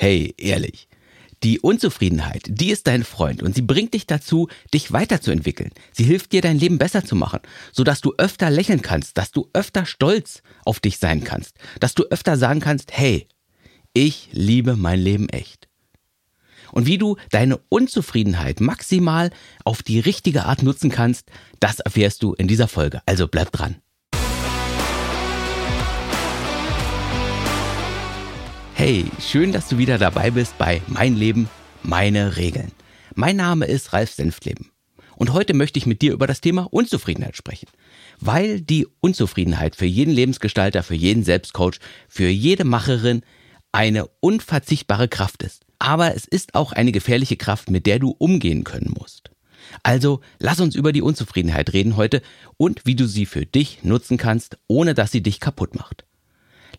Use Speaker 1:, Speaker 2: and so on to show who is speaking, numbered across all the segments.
Speaker 1: Hey, ehrlich. Die Unzufriedenheit, die ist dein Freund und sie bringt dich dazu, dich weiterzuentwickeln. Sie hilft dir, dein Leben besser zu machen, sodass du öfter lächeln kannst, dass du öfter stolz auf dich sein kannst, dass du öfter sagen kannst, hey, ich liebe mein Leben echt. Und wie du deine Unzufriedenheit maximal auf die richtige Art nutzen kannst, das erfährst du in dieser Folge. Also bleib dran. Hey, schön, dass du wieder dabei bist bei Mein Leben, meine Regeln. Mein Name ist Ralf Senftleben. Und heute möchte ich mit dir über das Thema Unzufriedenheit sprechen. Weil die Unzufriedenheit für jeden Lebensgestalter, für jeden Selbstcoach, für jede Macherin eine unverzichtbare Kraft ist. Aber es ist auch eine gefährliche Kraft, mit der du umgehen können musst. Also lass uns über die Unzufriedenheit reden heute und wie du sie für dich nutzen kannst, ohne dass sie dich kaputt macht.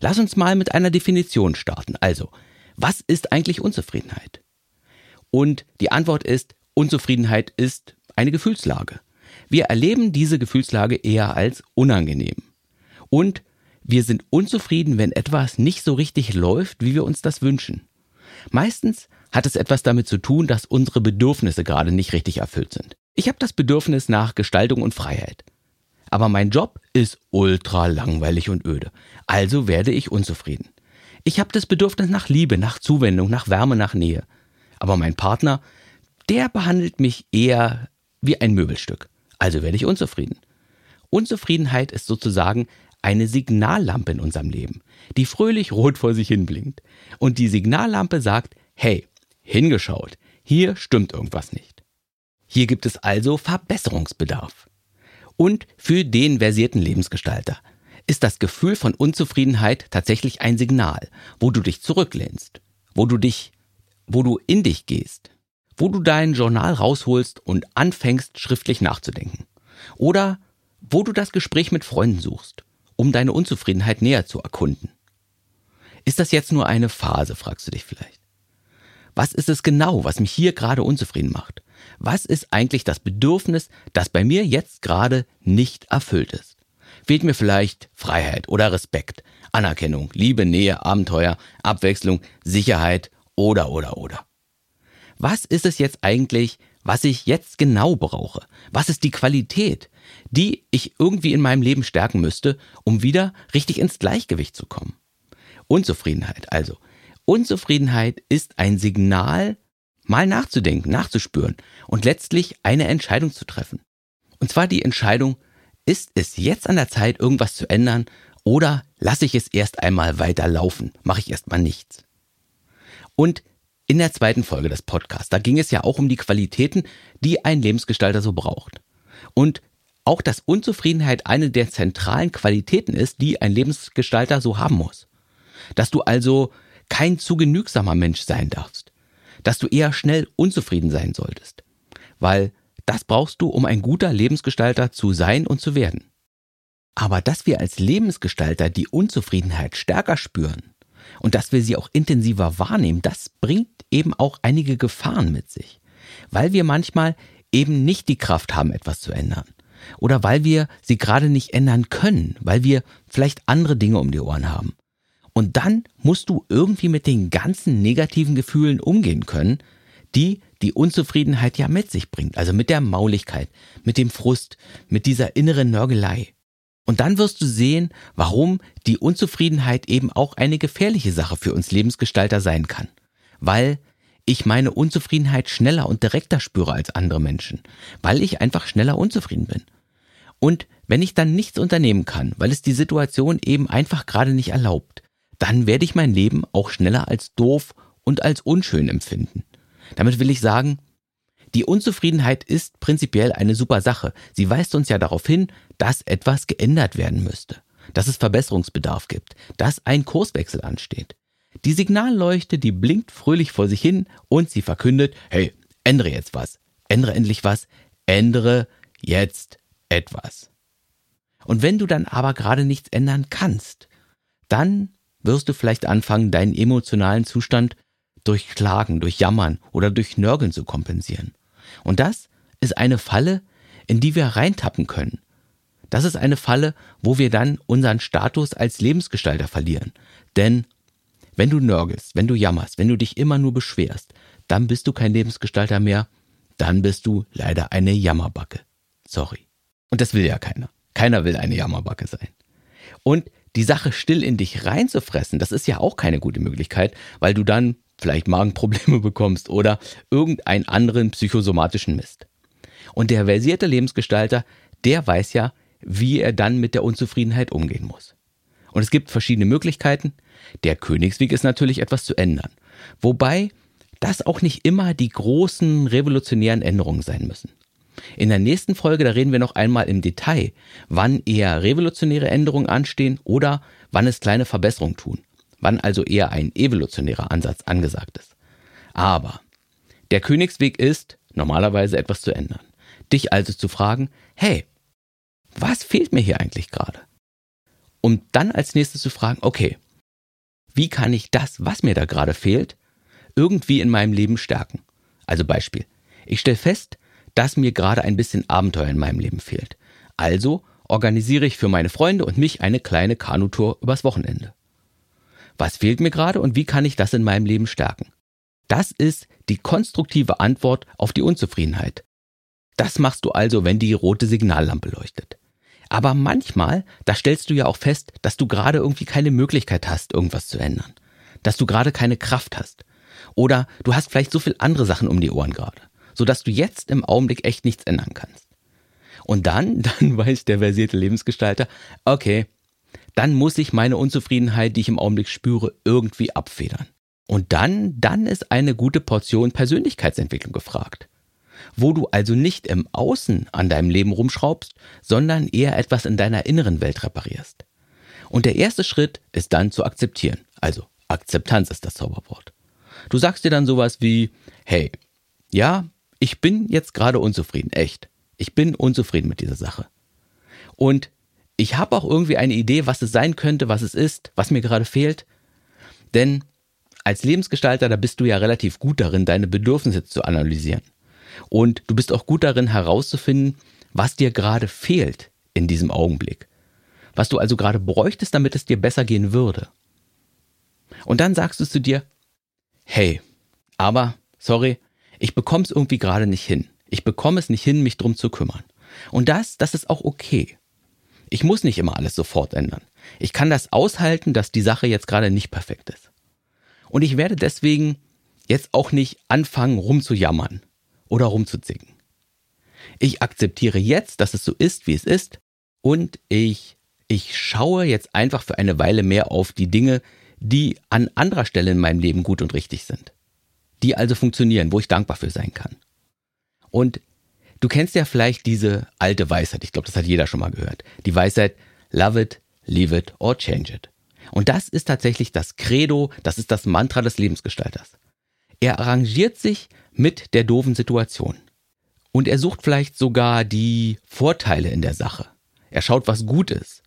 Speaker 1: Lass uns mal mit einer Definition starten. Also, was ist eigentlich Unzufriedenheit? Und die Antwort ist, Unzufriedenheit ist eine Gefühlslage. Wir erleben diese Gefühlslage eher als unangenehm. Und wir sind unzufrieden, wenn etwas nicht so richtig läuft, wie wir uns das wünschen. Meistens hat es etwas damit zu tun, dass unsere Bedürfnisse gerade nicht richtig erfüllt sind. Ich habe das Bedürfnis nach Gestaltung und Freiheit. Aber mein Job ist ultra langweilig und öde. Also werde ich unzufrieden. Ich habe das Bedürfnis nach Liebe, nach Zuwendung, nach Wärme, nach Nähe. Aber mein Partner, der behandelt mich eher wie ein Möbelstück. Also werde ich unzufrieden. Unzufriedenheit ist sozusagen eine Signallampe in unserem Leben, die fröhlich rot vor sich hin blinkt. Und die Signallampe sagt, hey, hingeschaut, hier stimmt irgendwas nicht. Hier gibt es also Verbesserungsbedarf. Und für den versierten Lebensgestalter ist das Gefühl von Unzufriedenheit tatsächlich ein Signal, wo du dich zurücklehnst, wo du dich, wo du in dich gehst, wo du dein Journal rausholst und anfängst schriftlich nachzudenken. Oder wo du das Gespräch mit Freunden suchst, um deine Unzufriedenheit näher zu erkunden. Ist das jetzt nur eine Phase, fragst du dich vielleicht. Was ist es genau, was mich hier gerade unzufrieden macht? Was ist eigentlich das Bedürfnis, das bei mir jetzt gerade nicht erfüllt ist? Fehlt mir vielleicht Freiheit oder Respekt, Anerkennung, Liebe, Nähe, Abenteuer, Abwechslung, Sicherheit oder oder oder. Was ist es jetzt eigentlich, was ich jetzt genau brauche? Was ist die Qualität, die ich irgendwie in meinem Leben stärken müsste, um wieder richtig ins Gleichgewicht zu kommen? Unzufriedenheit also. Unzufriedenheit ist ein Signal mal nachzudenken, nachzuspüren und letztlich eine Entscheidung zu treffen. Und zwar die Entscheidung, ist es jetzt an der Zeit, irgendwas zu ändern oder lasse ich es erst einmal weiterlaufen, mache ich erstmal nichts. Und in der zweiten Folge des Podcasts, da ging es ja auch um die Qualitäten, die ein Lebensgestalter so braucht. Und auch, dass Unzufriedenheit eine der zentralen Qualitäten ist, die ein Lebensgestalter so haben muss. Dass du also kein zu genügsamer Mensch sein darfst dass du eher schnell unzufrieden sein solltest. Weil das brauchst du, um ein guter Lebensgestalter zu sein und zu werden. Aber dass wir als Lebensgestalter die Unzufriedenheit stärker spüren und dass wir sie auch intensiver wahrnehmen, das bringt eben auch einige Gefahren mit sich. Weil wir manchmal eben nicht die Kraft haben, etwas zu ändern. Oder weil wir sie gerade nicht ändern können, weil wir vielleicht andere Dinge um die Ohren haben. Und dann musst du irgendwie mit den ganzen negativen Gefühlen umgehen können, die die Unzufriedenheit ja mit sich bringt. Also mit der Mauligkeit, mit dem Frust, mit dieser inneren Nörgelei. Und dann wirst du sehen, warum die Unzufriedenheit eben auch eine gefährliche Sache für uns Lebensgestalter sein kann. Weil ich meine Unzufriedenheit schneller und direkter spüre als andere Menschen. Weil ich einfach schneller unzufrieden bin. Und wenn ich dann nichts unternehmen kann, weil es die Situation eben einfach gerade nicht erlaubt, dann werde ich mein Leben auch schneller als doof und als unschön empfinden. Damit will ich sagen, die Unzufriedenheit ist prinzipiell eine super Sache. Sie weist uns ja darauf hin, dass etwas geändert werden müsste, dass es Verbesserungsbedarf gibt, dass ein Kurswechsel ansteht. Die Signalleuchte, die blinkt fröhlich vor sich hin und sie verkündet, hey, ändere jetzt was, ändere endlich was, ändere jetzt etwas. Und wenn du dann aber gerade nichts ändern kannst, dann wirst du vielleicht anfangen, deinen emotionalen Zustand durch Klagen, durch Jammern oder durch Nörgeln zu kompensieren. Und das ist eine Falle, in die wir reintappen können. Das ist eine Falle, wo wir dann unseren Status als Lebensgestalter verlieren. Denn Wenn du nörgelst, wenn du jammerst, wenn du dich immer nur beschwerst, dann bist du kein Lebensgestalter mehr, dann bist du leider eine Jammerbacke. Sorry. Und das will ja keiner. Keiner will eine Jammerbacke sein. Und die Sache still in dich reinzufressen, das ist ja auch keine gute Möglichkeit, weil du dann vielleicht Magenprobleme bekommst oder irgendeinen anderen psychosomatischen Mist. Und der versierte Lebensgestalter, der weiß ja, wie er dann mit der Unzufriedenheit umgehen muss. Und es gibt verschiedene Möglichkeiten. Der Königsweg ist natürlich etwas zu ändern. Wobei das auch nicht immer die großen revolutionären Änderungen sein müssen. In der nächsten Folge, da reden wir noch einmal im Detail, wann eher revolutionäre Änderungen anstehen oder wann es kleine Verbesserungen tun, wann also eher ein evolutionärer Ansatz angesagt ist. Aber der Königsweg ist, normalerweise etwas zu ändern. Dich also zu fragen, hey, was fehlt mir hier eigentlich gerade? Um dann als nächstes zu fragen, okay, wie kann ich das, was mir da gerade fehlt, irgendwie in meinem Leben stärken? Also Beispiel, ich stelle fest, dass mir gerade ein bisschen Abenteuer in meinem Leben fehlt. Also organisiere ich für meine Freunde und mich eine kleine Kanutour übers Wochenende. Was fehlt mir gerade und wie kann ich das in meinem Leben stärken? Das ist die konstruktive Antwort auf die Unzufriedenheit. Das machst du also, wenn die rote Signallampe leuchtet. Aber manchmal, da stellst du ja auch fest, dass du gerade irgendwie keine Möglichkeit hast, irgendwas zu ändern. Dass du gerade keine Kraft hast. Oder du hast vielleicht so viel andere Sachen um die Ohren gerade sodass du jetzt im Augenblick echt nichts ändern kannst. Und dann, dann weiß der versierte Lebensgestalter, okay, dann muss ich meine Unzufriedenheit, die ich im Augenblick spüre, irgendwie abfedern. Und dann, dann ist eine gute Portion Persönlichkeitsentwicklung gefragt. Wo du also nicht im Außen an deinem Leben rumschraubst, sondern eher etwas in deiner inneren Welt reparierst. Und der erste Schritt ist dann zu akzeptieren. Also Akzeptanz ist das Zauberwort. Du sagst dir dann sowas wie, hey, ja, ich bin jetzt gerade unzufrieden, echt. Ich bin unzufrieden mit dieser Sache. Und ich habe auch irgendwie eine Idee, was es sein könnte, was es ist, was mir gerade fehlt. Denn als Lebensgestalter, da bist du ja relativ gut darin, deine Bedürfnisse zu analysieren. Und du bist auch gut darin herauszufinden, was dir gerade fehlt in diesem Augenblick. Was du also gerade bräuchtest, damit es dir besser gehen würde. Und dann sagst du zu dir, hey, aber, sorry, ich bekomme es irgendwie gerade nicht hin. Ich bekomme es nicht hin, mich drum zu kümmern. Und das, das ist auch okay. Ich muss nicht immer alles sofort ändern. Ich kann das aushalten, dass die Sache jetzt gerade nicht perfekt ist. Und ich werde deswegen jetzt auch nicht anfangen, rumzujammern oder rumzuzicken. Ich akzeptiere jetzt, dass es so ist, wie es ist, und ich, ich schaue jetzt einfach für eine Weile mehr auf die Dinge, die an anderer Stelle in meinem Leben gut und richtig sind die also funktionieren, wo ich dankbar für sein kann. Und du kennst ja vielleicht diese alte Weisheit, ich glaube, das hat jeder schon mal gehört. Die Weisheit, love it, leave it or change it. Und das ist tatsächlich das Credo, das ist das Mantra des Lebensgestalters. Er arrangiert sich mit der doofen Situation. Und er sucht vielleicht sogar die Vorteile in der Sache. Er schaut, was gut ist.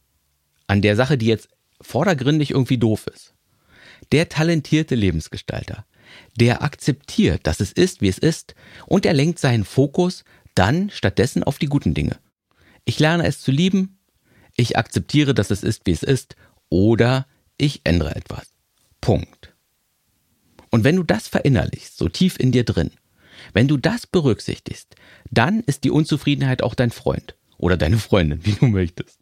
Speaker 1: An der Sache, die jetzt vordergründig irgendwie doof ist. Der talentierte Lebensgestalter, der akzeptiert, dass es ist, wie es ist, und er lenkt seinen Fokus dann stattdessen auf die guten Dinge. Ich lerne es zu lieben, ich akzeptiere, dass es ist, wie es ist, oder ich ändere etwas. Punkt. Und wenn du das verinnerlichst, so tief in dir drin, wenn du das berücksichtigst, dann ist die Unzufriedenheit auch dein Freund oder deine Freundin, wie du möchtest.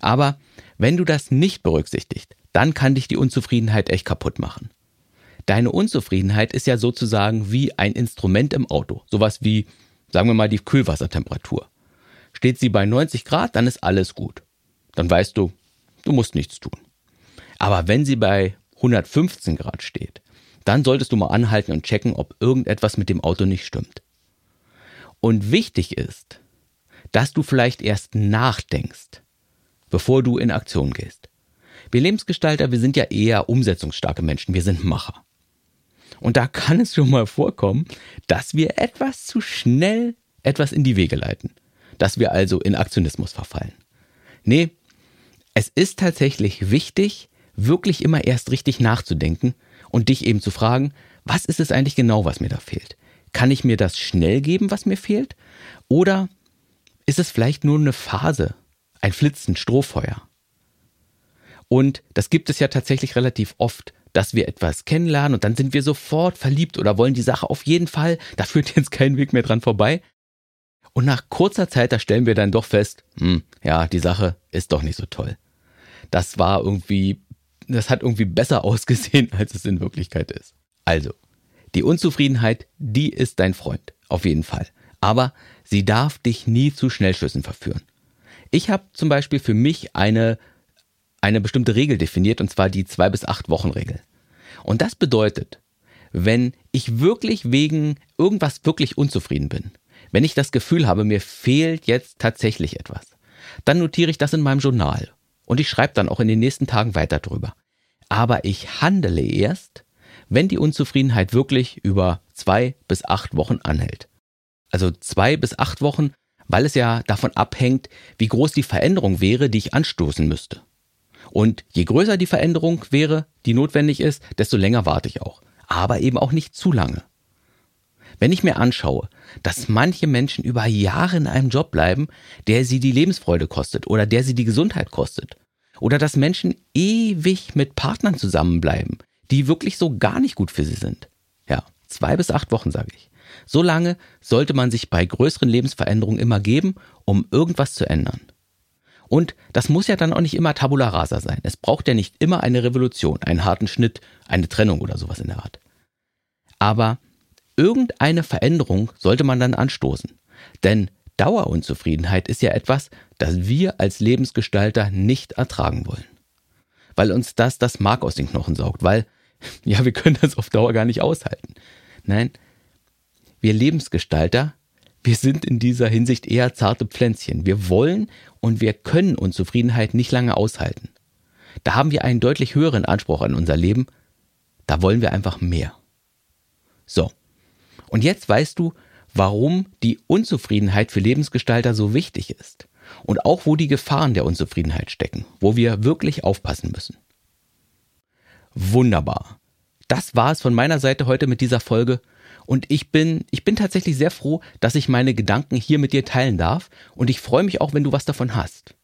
Speaker 1: Aber wenn du das nicht berücksichtigst, dann kann dich die Unzufriedenheit echt kaputt machen. Deine Unzufriedenheit ist ja sozusagen wie ein Instrument im Auto. Sowas wie, sagen wir mal, die Kühlwassertemperatur. Steht sie bei 90 Grad, dann ist alles gut. Dann weißt du, du musst nichts tun. Aber wenn sie bei 115 Grad steht, dann solltest du mal anhalten und checken, ob irgendetwas mit dem Auto nicht stimmt. Und wichtig ist, dass du vielleicht erst nachdenkst, bevor du in Aktion gehst. Wir Lebensgestalter, wir sind ja eher umsetzungsstarke Menschen, wir sind Macher. Und da kann es schon mal vorkommen, dass wir etwas zu schnell etwas in die Wege leiten. Dass wir also in Aktionismus verfallen. Nee, es ist tatsächlich wichtig, wirklich immer erst richtig nachzudenken und dich eben zu fragen, was ist es eigentlich genau, was mir da fehlt? Kann ich mir das schnell geben, was mir fehlt? Oder ist es vielleicht nur eine Phase, ein Flitzen, Strohfeuer? Und das gibt es ja tatsächlich relativ oft, dass wir etwas kennenlernen und dann sind wir sofort verliebt oder wollen die Sache auf jeden Fall. Da führt jetzt kein Weg mehr dran vorbei. Und nach kurzer Zeit, da stellen wir dann doch fest, hm, ja, die Sache ist doch nicht so toll. Das war irgendwie, das hat irgendwie besser ausgesehen, als es in Wirklichkeit ist. Also, die Unzufriedenheit, die ist dein Freund, auf jeden Fall. Aber sie darf dich nie zu Schnellschüssen verführen. Ich habe zum Beispiel für mich eine, eine bestimmte Regel definiert, und zwar die zwei bis acht Wochen Regel. Und das bedeutet, wenn ich wirklich wegen irgendwas wirklich unzufrieden bin, wenn ich das Gefühl habe, mir fehlt jetzt tatsächlich etwas, dann notiere ich das in meinem Journal und ich schreibe dann auch in den nächsten Tagen weiter drüber. Aber ich handle erst, wenn die Unzufriedenheit wirklich über zwei bis acht Wochen anhält. Also zwei bis acht Wochen, weil es ja davon abhängt, wie groß die Veränderung wäre, die ich anstoßen müsste. Und je größer die Veränderung wäre, die notwendig ist, desto länger warte ich auch. Aber eben auch nicht zu lange. Wenn ich mir anschaue, dass manche Menschen über Jahre in einem Job bleiben, der sie die Lebensfreude kostet oder der sie die Gesundheit kostet, oder dass Menschen ewig mit Partnern zusammenbleiben, die wirklich so gar nicht gut für sie sind. Ja, zwei bis acht Wochen sage ich. So lange sollte man sich bei größeren Lebensveränderungen immer geben, um irgendwas zu ändern. Und das muss ja dann auch nicht immer Tabula rasa sein. Es braucht ja nicht immer eine Revolution, einen harten Schnitt, eine Trennung oder sowas in der Art. Aber irgendeine Veränderung sollte man dann anstoßen. Denn Dauerunzufriedenheit ist ja etwas, das wir als Lebensgestalter nicht ertragen wollen. Weil uns das das Mark aus den Knochen saugt, weil, ja, wir können das auf Dauer gar nicht aushalten. Nein, wir Lebensgestalter, wir sind in dieser Hinsicht eher zarte Pflänzchen. Wir wollen und wir können Unzufriedenheit nicht lange aushalten. Da haben wir einen deutlich höheren Anspruch an unser Leben. Da wollen wir einfach mehr. So. Und jetzt weißt du, warum die Unzufriedenheit für Lebensgestalter so wichtig ist. Und auch wo die Gefahren der Unzufriedenheit stecken, wo wir wirklich aufpassen müssen. Wunderbar. Das war es von meiner Seite heute mit dieser Folge. Und ich bin, ich bin tatsächlich sehr froh, dass ich meine Gedanken hier mit dir teilen darf. Und ich freue mich auch, wenn du was davon hast.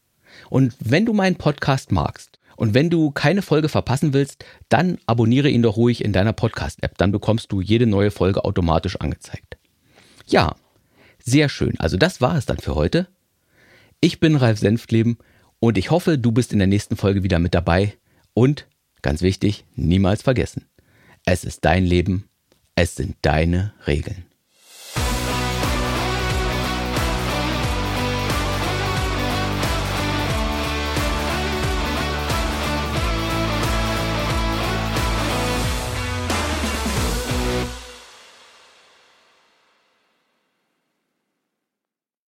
Speaker 1: Und wenn du meinen Podcast magst und wenn du keine Folge verpassen willst, dann abonniere ihn doch ruhig in deiner Podcast-App. Dann bekommst du jede neue Folge automatisch angezeigt. Ja, sehr schön. Also das war es dann für heute. Ich bin Ralf Senftleben und ich hoffe, du bist in der nächsten Folge wieder mit dabei. Und, ganz wichtig, niemals vergessen, es ist dein Leben, es sind deine Regeln.